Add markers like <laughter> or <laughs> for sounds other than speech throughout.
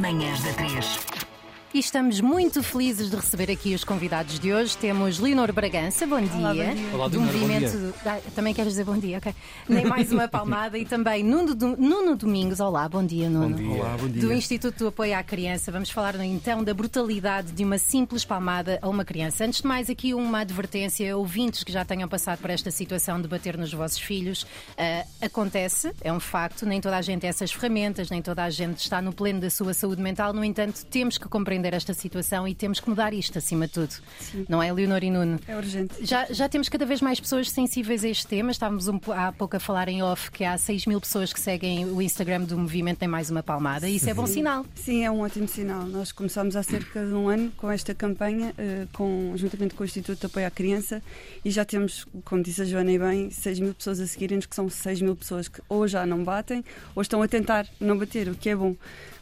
Manhãs da 3. E estamos muito felizes de receber aqui os convidados de hoje. Temos Leonor Bragança, bom dia. Olá, bom dia. Olá, do Leonor, bom movimento. dia. Ah, também queres dizer bom dia, ok? Nem mais uma <laughs> palmada. E também Nuno, Nuno Domingos. Olá, bom dia, Nuno. Bom dia. Olá, bom dia. Do Instituto do Apoio à Criança. Vamos falar então da brutalidade de uma simples palmada a uma criança. Antes de mais, aqui uma advertência. Ouvintes que já tenham passado por esta situação de bater nos vossos filhos. Ah, acontece, é um facto. Nem toda a gente tem essas ferramentas, nem toda a gente está no pleno da sua saúde mental. No entanto, temos que compreender esta situação e temos que mudar isto acima de tudo. Não é, Leonor e Nuno? É urgente. Já, já temos cada vez mais pessoas sensíveis a este tema. Estávamos um há pouco a falar em off que há 6 mil pessoas que seguem o Instagram do movimento Tem Mais Uma Palmada. Isso é bom sinal. Sim, é um ótimo sinal. Nós começámos há cerca de um ano com esta campanha, eh, com, juntamente com o Instituto de Apoio à Criança, e já temos, como disse a Joana e bem, 6 mil pessoas a seguirem-nos, que são 6 mil pessoas que ou já não batem, ou estão a tentar não bater, o que é bom.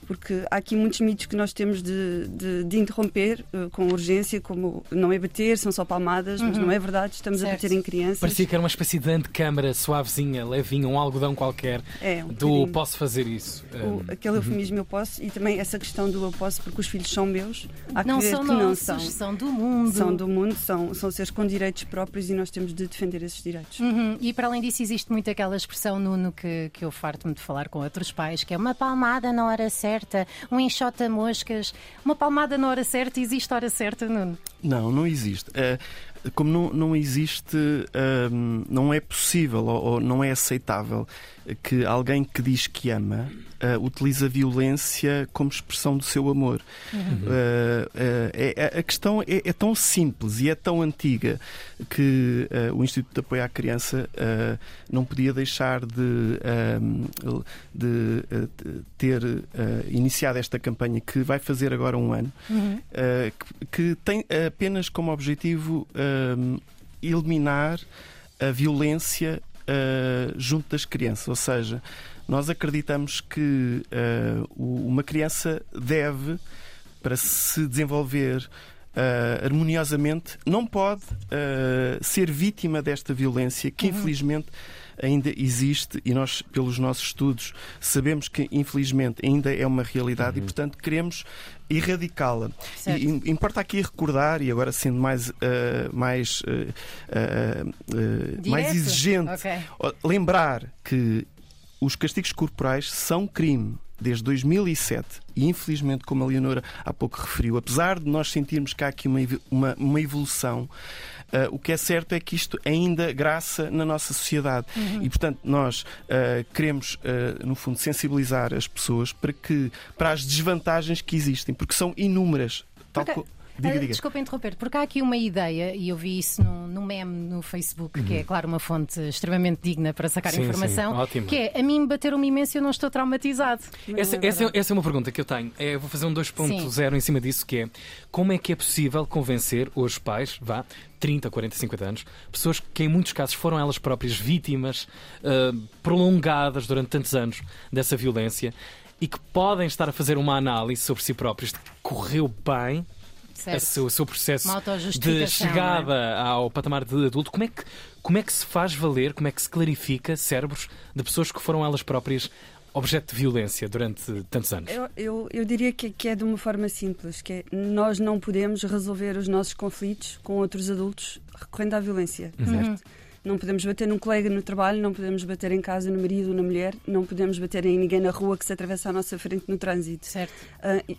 Porque há aqui muitos mitos que nós temos de, de, de interromper eh, com urgência, como não é bater, são só palmadas, mas não é verdade, estamos Certo. a bater em crianças. Parecia que era uma espécie de antecâmara suavezinha, levinha, um algodão qualquer. É, um do posso fazer isso. O- Um, aquele eufemismo eu posso e também essa questão do eu posso porque os filhos são meus. Há que Não são que nossos, não são. são. do mundo. São do mundo, são, são seres com direitos próprios e nós temos de defender esses direitos. Uhum. E para além disso, existe muito aquela expressão, Nuno, que, que eu farto-me de falar com outros pais, que é uma palmada na hora certa, um enxota moscas. Uma palmada na hora certa, existe hora certa, Nuno? Não, não existe. Eh, como não, não existe, ahm, não é possível ou, ou não é aceitável que alguém que diz que ama ah, utilize a violência como expressão do seu amor. Ah, ah, é- é- a questão é, é tão simples e é tão antiga que o Instituto de Apoio à Criança não podia deixar de, ahm, de, ter iniciado esta campanha que vai fazer agora um ano. Uhum. Uh, que, que tem apenas como objetivo um, eliminar a violência uh, junto das crianças. Ou seja, nós acreditamos que uh, o- uma criança deve, para se desenvolver uh, harmoniosamente, não pode uh, ser vítima desta violência que, infelizmente, ainda existe e nós, pelos nossos estudos, sabemos que, infelizmente, ainda é uma realidade e, portanto, queremos erradicá-la. E, importa aqui recordar, e agora sendo mais, ah, mais, ah, ah, mais exigente, Ok. ó, lembrar que os castigos corporais são crime desde 2007 e infelizmente, como a Leonora há pouco referiu, apesar de nós sentirmos que há aqui uma, uma, uma evolução, ah, o que é certo é que isto ainda graça na nossa sociedade. E, portanto, nós ah, queremos, ah, no fundo, sensibilizar as pessoas para, que, para as desvantagens que existem, porque são inúmeras. Tal co- Diga, Ah, diga. Desculpa interromper, porque há aqui uma ideia, e eu vi isso num, num meme no Facebook, que é, claro, uma fonte extremamente digna para sacar Sim, informação, sim, que é a mim bateram-me imenso e eu não estou traumatizado. Essa, Não é essa, essa é uma pergunta que eu tenho. É, vou fazer um 2.0 em cima disso, que é como é que é possível convencer os pais, vá, 30, 40, 50 anos, pessoas que em muitos casos foram elas próprias vítimas ah, prolongadas durante tantos anos dessa violência e que podem estar a fazer uma análise sobre si próprios de que correu bem Certo. o seu, o seu processo de chegada ao patamar de adulto, como é, que, como é que se faz valer, como é que se clarifica cérebros de pessoas que foram elas próprias objeto de violência durante tantos anos? Eu, eu, eu diria que, que é de uma forma simples, que é nós não podemos resolver os nossos conflitos com outros adultos recorrendo à violência. Certo? Não podemos bater num colega no trabalho, não podemos bater em casa no marido ou na mulher, não podemos bater em ninguém na rua que se atravessa à nossa frente no trânsito. Certo. E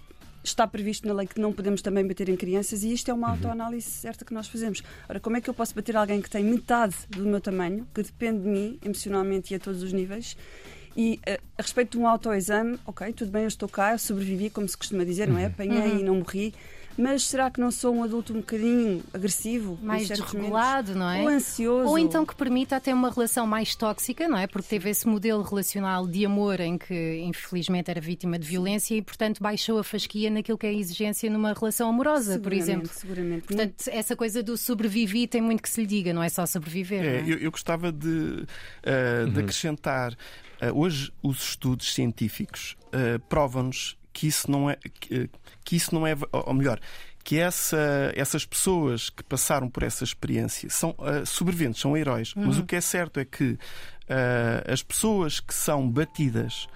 está previsto na lei que não podemos também bater em crianças e isto é uma autoanálise certa que nós fazemos. Ora, como é que eu posso bater alguém que tem metade do meu tamanho, que depende de mim emocionalmente e a todos os níveis? E ah, a respeito de um autoexame, ok, tudo bem, eu estou cá, eu sobrevivi, como se costuma dizer, não é? Apanhei e não morri. Mas será que não sou um adulto um bocadinho agressivo? Mais desregulado, não é? Ou ansioso? Ou então que permita até uma relação mais tóxica, não é? Porque teve esse modelo relacional de amor em que, infelizmente, era vítima de violência e, portanto, baixou a fasquia naquilo que é a exigência numa relação amorosa, por exemplo. Seguramente. Portanto, essa coisa do sobrevivi tem muito que se lhe diga, não é só sobreviver. É, não é? eu, eu gostava de, ah, de acrescentar. ah, hoje, os estudos científicos ah, provam-nos que isso não é. Que, que isso não é. Ou melhor, que essa, essas pessoas que passaram por essa experiência são ah, sobreviventes, são heróis. Mas o que é certo é que ah, as pessoas que são batidas.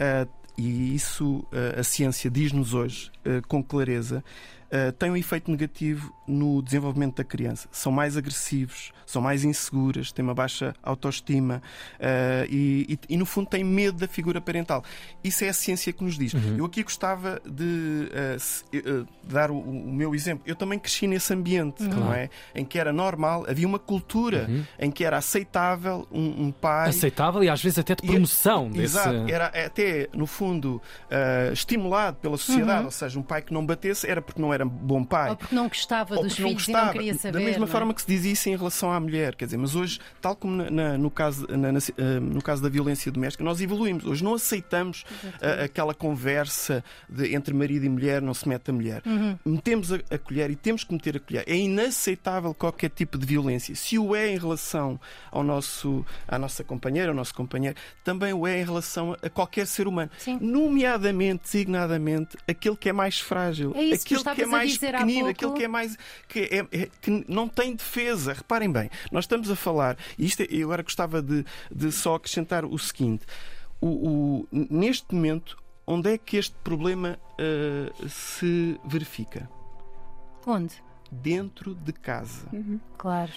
ah, e isso a ciência diz-nos hoje com clareza, uh, têm um efeito negativo no desenvolvimento da criança. São mais agressivos, são mais inseguras, têm uma baixa autoestima uh, e, e, e, no fundo, têm medo da figura parental. Isso é a ciência que nos diz. Uhum. Eu aqui gostava de uh, dar o, o, meu exemplo. Eu também cresci nesse ambiente, uhum. não é? Em que era normal, havia uma cultura uhum. em que era aceitável um, um, pai. Aceitável e às vezes até de promoção. E, desse... Exato, era até, no fundo, estimulado pela sociedade, uhum. ou seja, um pai que não batesse era porque não era era bom pai. Ou porque não gostava dos filhos gostava. e não queria saber. Da mesma é? forma que se dizia isso em relação à mulher. Quer dizer, mas hoje, tal como na, na, no, caso, na, uh, no caso da violência doméstica, nós evoluímos. Hoje não aceitamos uh, aquela conversa de entre marido e mulher, não se mete a mulher. Uhum. Metemos a, a colher e temos que meter a colher. É inaceitável qualquer tipo de violência. Se o é em relação ao nosso, à nossa companheira, ao nosso companheiro, também o é em relação a qualquer ser humano. Sim. Nomeadamente, designadamente, aquele que é mais frágil. É isso aquele que, que é mais pequenino, pouco... aquele que é mais. que, é, é, que não tem defesa. Reparem bem, nós estamos a falar, e isto, é, eu agora gostava de, de só acrescentar o seguinte: o, o, neste momento, onde é que este problema uh, se verifica? Onde? Dentro de casa. Uhum. Claro.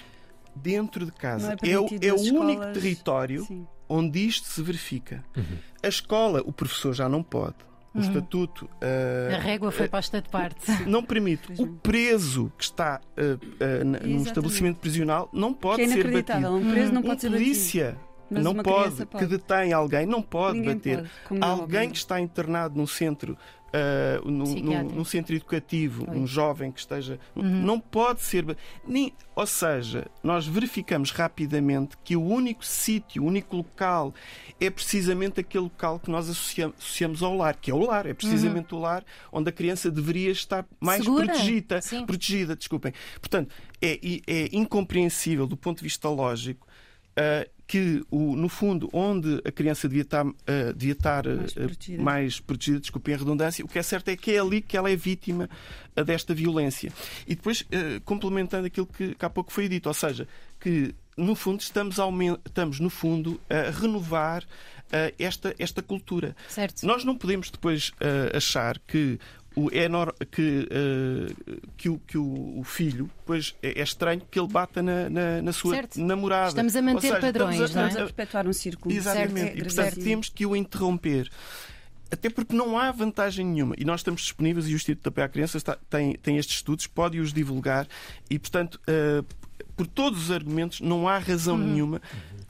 Dentro de casa. É, é, o, é o único território Sim. onde isto se verifica. Uhum. A escola, o professor já não pode o uhum. estatuto. Uh, a régua foi uh, posta de parte. Não permite. O preso que está uh, num estabelecimento prisional não pode que é ser batido. Um preso não um pode ser polícia Mas não pode, pode, que detém alguém, não pode Ninguém bater. Pode, alguém que está internado num centro uh, num, centro educativo, Oi. um jovem que esteja. Uhum. Não pode ser. Nem, ou seja, nós verificamos rapidamente que o único sítio, o único local é precisamente aquele local que nós associamos, associamos ao lar, que é o lar, é precisamente uhum. o lar onde a criança deveria estar mais Segura. protegida. Sim. Protegida, desculpem. Portanto, é, é incompreensível do ponto de vista lógico. Uh, que, o, no fundo, onde a criança devia estar, uh, devia estar mais, protegida. mais protegida, desculpem a redundância, o que é certo é que é ali que ela é vítima uh, desta violência. E depois, complementando aquilo que, que há pouco foi dito, ou seja, que no fundo estamos, a, estamos no fundo a renovar uh, esta, esta cultura. Certo. Nós não podemos depois uh, achar que o, é que, uh, que, o, que o filho pois é, é, estranho que ele bata na, na, na sua certo. namorada. Estamos a manter seja, padrões, estamos a, não é? a perpetuar um círculo. Exatamente. Certo. E portanto temos que o interromper. Até porque não há vantagem nenhuma. E nós estamos disponíveis e o Instituto de Apoio à Criança está, tem, tem estes estudos, pode-os divulgar e, portanto, uh, por todos os argumentos, não há razão uhum. nenhuma.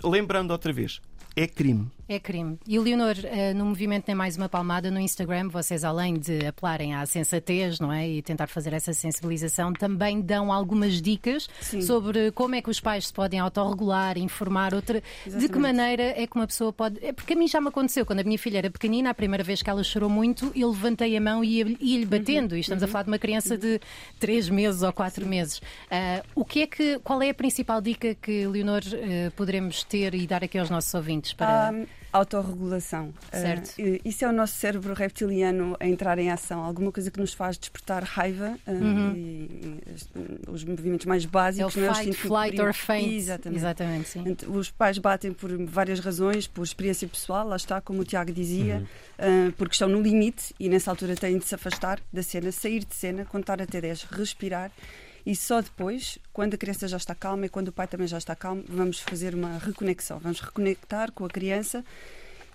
Lembrando outra vez, é crime. É crime. E Leonor, uh, no movimento tem mais uma palmada no Instagram, vocês além de apelarem à sensatez, não é, e tentar fazer essa sensibilização, também dão algumas dicas Sim. sobre como é que os pais se podem autorregular, informar outra, Exatamente. de que maneira é que uma pessoa pode, é porque a mim já me aconteceu quando a minha filha era pequenina, a primeira vez que ela chorou muito, eu levantei a mão e ia-lhe batendo, uhum. e estamos uhum. a falar de uma criança de 3 meses ou 4 meses. Uh, o que é que, qual é a principal dica que Leonor uh, poderemos ter e dar aqui aos nossos ouvintes para um Autorregulação. Certo. Uh, isso é o nosso cérebro reptiliano a entrar em ação. Alguma coisa que nos faz despertar raiva uh, uhum. e, e, os movimentos mais básicos. É o fight, flight or faint. Exatamente. Exatamente sim. Os pais batem por várias razões, por experiência pessoal, lá está, como o Tiago dizia, uhum. uh, porque estão no limite e nessa altura têm de se afastar da cena, sair de cena, contar até 10, respirar e só depois, quando a criança já está calma e quando o pai também já está calmo, vamos fazer uma reconexão, vamos reconectar com a criança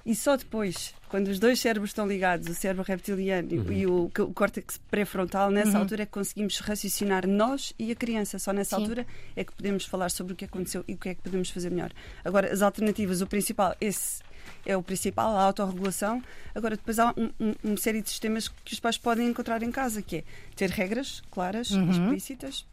e só depois, quando os dois cérebros estão ligados, o cérebro reptiliano uhum. e o, o córtex pré-frontal, nessa uhum. altura é que conseguimos raciocinar nós e a criança. Só nessa Sim. altura é que podemos falar sobre o que aconteceu e o que é que podemos fazer melhor. Agora, as alternativas, o principal, esse é o principal, a autorregulação. Agora, depois há um, um, uma série de sistemas que os pais podem encontrar em casa, que é ter regras claras, uhum. explícitas,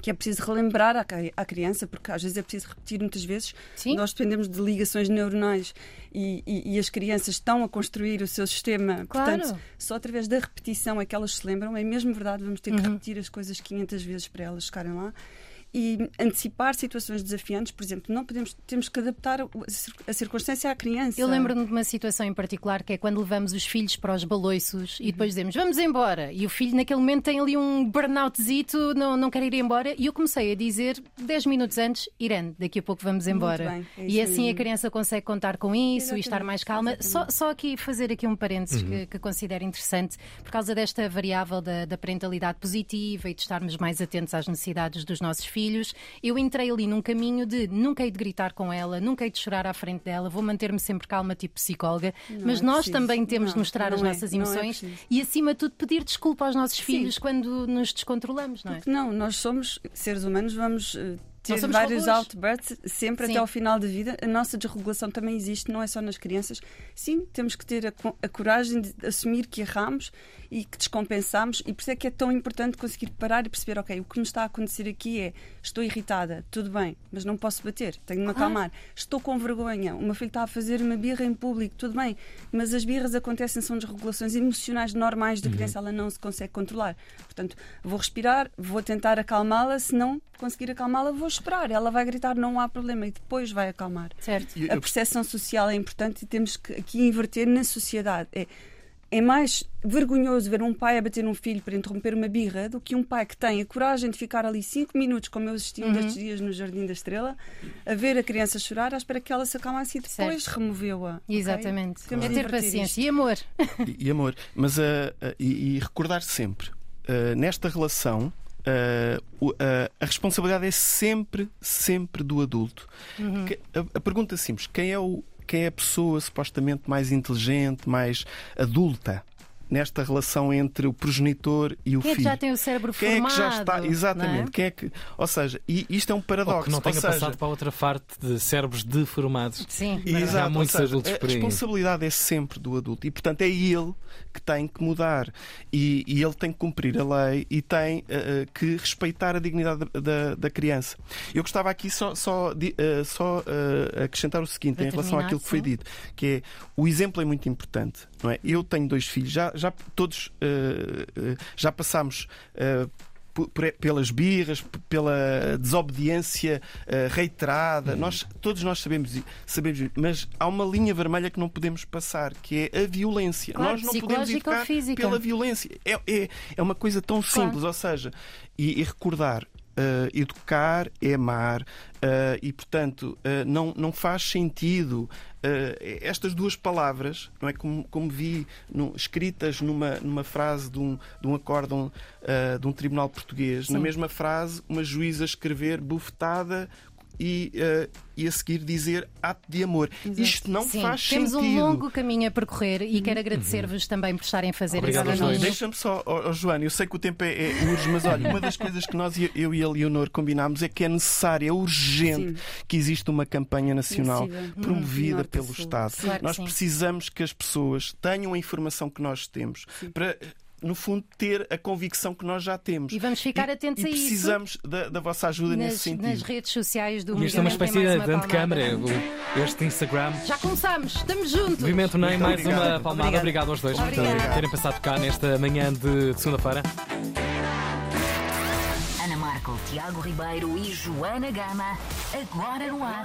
que é preciso relembrar à, criança, porque às vezes é preciso repetir muitas vezes. Sim. Nós dependemos de ligações neuronais e, e, e, as crianças estão a construir o seu sistema. Claro. Portanto, só através da repetição é que elas se lembram. É mesmo verdade, vamos ter que uhum. repetir as coisas 500 vezes para elas chegarem lá. E antecipar situações desafiantes, por exemplo, não podemos, temos que adaptar a circunstância à criança. Eu lembro-me de uma situação em particular que é quando levamos os filhos para os baloiços e depois dizemos vamos embora. E o filho naquele momento tem ali um burnoutzito, não, não quer ir embora. E eu comecei a dizer 10 minutos antes, Irene, daqui a pouco vamos embora. Bem, é e assim mesmo. a criança consegue contar com isso Exatamente, e estar mais calma. Só, só aqui fazer aqui um parênteses Uhum. que, que considero interessante, por causa desta variável da, da parentalidade positiva e de estarmos mais atentos às necessidades dos nossos filhos. Eu entrei ali num caminho de nunca hei de gritar com ela, nunca hei de chorar à frente dela, vou manter-me sempre calma, tipo psicóloga, mas é nós preciso. também temos de Não, mostrar as não é, nossas não é emoções preciso. e, acima de tudo, pedir desculpa aos nossos filhos quando nos descontrolamos, não é? Porque não, nós somos seres humanos, vamos eh, ter vários robôs. outbursts sempre Sim. até ao final da vida. A nossa desregulação também existe, não é só nas crianças. Sim, temos que ter a, a coragem de assumir que erramos e que descompensamos, e por isso é que é tão importante conseguir parar e perceber: ok, o que me está a acontecer aqui é estou irritada, tudo bem, mas não posso bater, tenho de me acalmar. Estou com vergonha, o meu filho está a fazer uma birra em público, tudo bem, mas as birras acontecem, são desregulações emocionais normais da criança, ela não se consegue controlar. Portanto, vou respirar, vou tentar acalmá-la, se não conseguir acalmá-la, vou esperar. Ela vai gritar, não há problema, e depois vai acalmar. Certo. A percepção social é importante e temos que aqui inverter na sociedade. É, é mais vergonhoso ver um pai a bater num filho para interromper uma birra do que um pai que tem a coragem de ficar ali cinco minutos, como eu assisti um destes dias no Jardim da Estrela, a ver a criança chorar, à espera que ela se acalmasse e depois removeu-a. Exatamente. Temos É de ter paciência isto. e amor. e, e amor. Mas ah, ah, e, e recordar sempre, ah, nesta relação, o- ah, a responsabilidade é sempre, sempre do adulto. Que- a, a pergunta simples: quem é, o, quem é a pessoa supostamente mais inteligente, mais adulta? Nesta relação entre o progenitor e o Quem é que filho. já tem o cérebro Quem é formado? que já está? não Exatamente. é? Quem é que, ou seja, e isto é um paradoxo. Ou que não tenha ou seja, passado para outra parte de cérebros deformados. Sim. e, Há Exato, muitos ou seja, adultos a responsabilidade é sempre do adulto e, portanto, é ele que tem que mudar e, e ele tem que cumprir a lei e tem eh, que respeitar a dignidade da, da- da criança. Eu gostava aqui só, só, eh, só eh, acrescentar o seguinte Para em relação terminar, àquilo que foi sim. dito, que é o exemplo é muito importante. Não é? Eu tenho dois filhos, já, já todos eh, já passámos. por- pelas birras, pela desobediência reiterada. Uhum. Nós, todos nós sabemos, sabemos, isso. mas há uma linha vermelha que não podemos passar, que é a violência. Claro, nós não podemos educar física. pela violência. É, é, é uma coisa tão simples, ou seja, e, e recordar. Eh, educar é amar eh, e, portanto, eh, não, não faz sentido estas duas palavras, não é como, como vi no- escritas numa, numa frase de um, de um acórdão de um tribunal português, na Sim. mesma frase, uma juíza escrever bufetada e, eh, e a seguir dizer ato de amor. Exato. Isto não Sim. faz Temos sentido. um longo caminho a percorrer e quero agradecer-vos também por estarem a fazer Obrigado esse caminho. Deixa-me só, oh, oh, Joana, eu sei que o tempo é, é urge, mas olha, uma das coisas que nós, eu e a Leonor combinámos é que é necessário, é urgente Sim. que exista uma campanha nacional promovida a pelo Sul. Estado. Claro nós sim. precisamos que as pessoas tenham a informação que nós temos para. No fundo, ter a convicção que nós já temos. E vamos ficar atentos e a isso. precisamos da, da vossa ajuda nesse Nas, sentido. nas redes sociais do E isto é uma Movimento espécie de Uma antecâmara. Este Instagram. Já começamos, estamos juntos. Movimento NEM, Muito mais obrigado. uma palmada. Obrigada. Obrigado aos dois por Obrigada. terem passado cá nesta manhã de de segunda-feira. Ana Marco, Tiago Ribeiro e Joana Gama, agora no ar.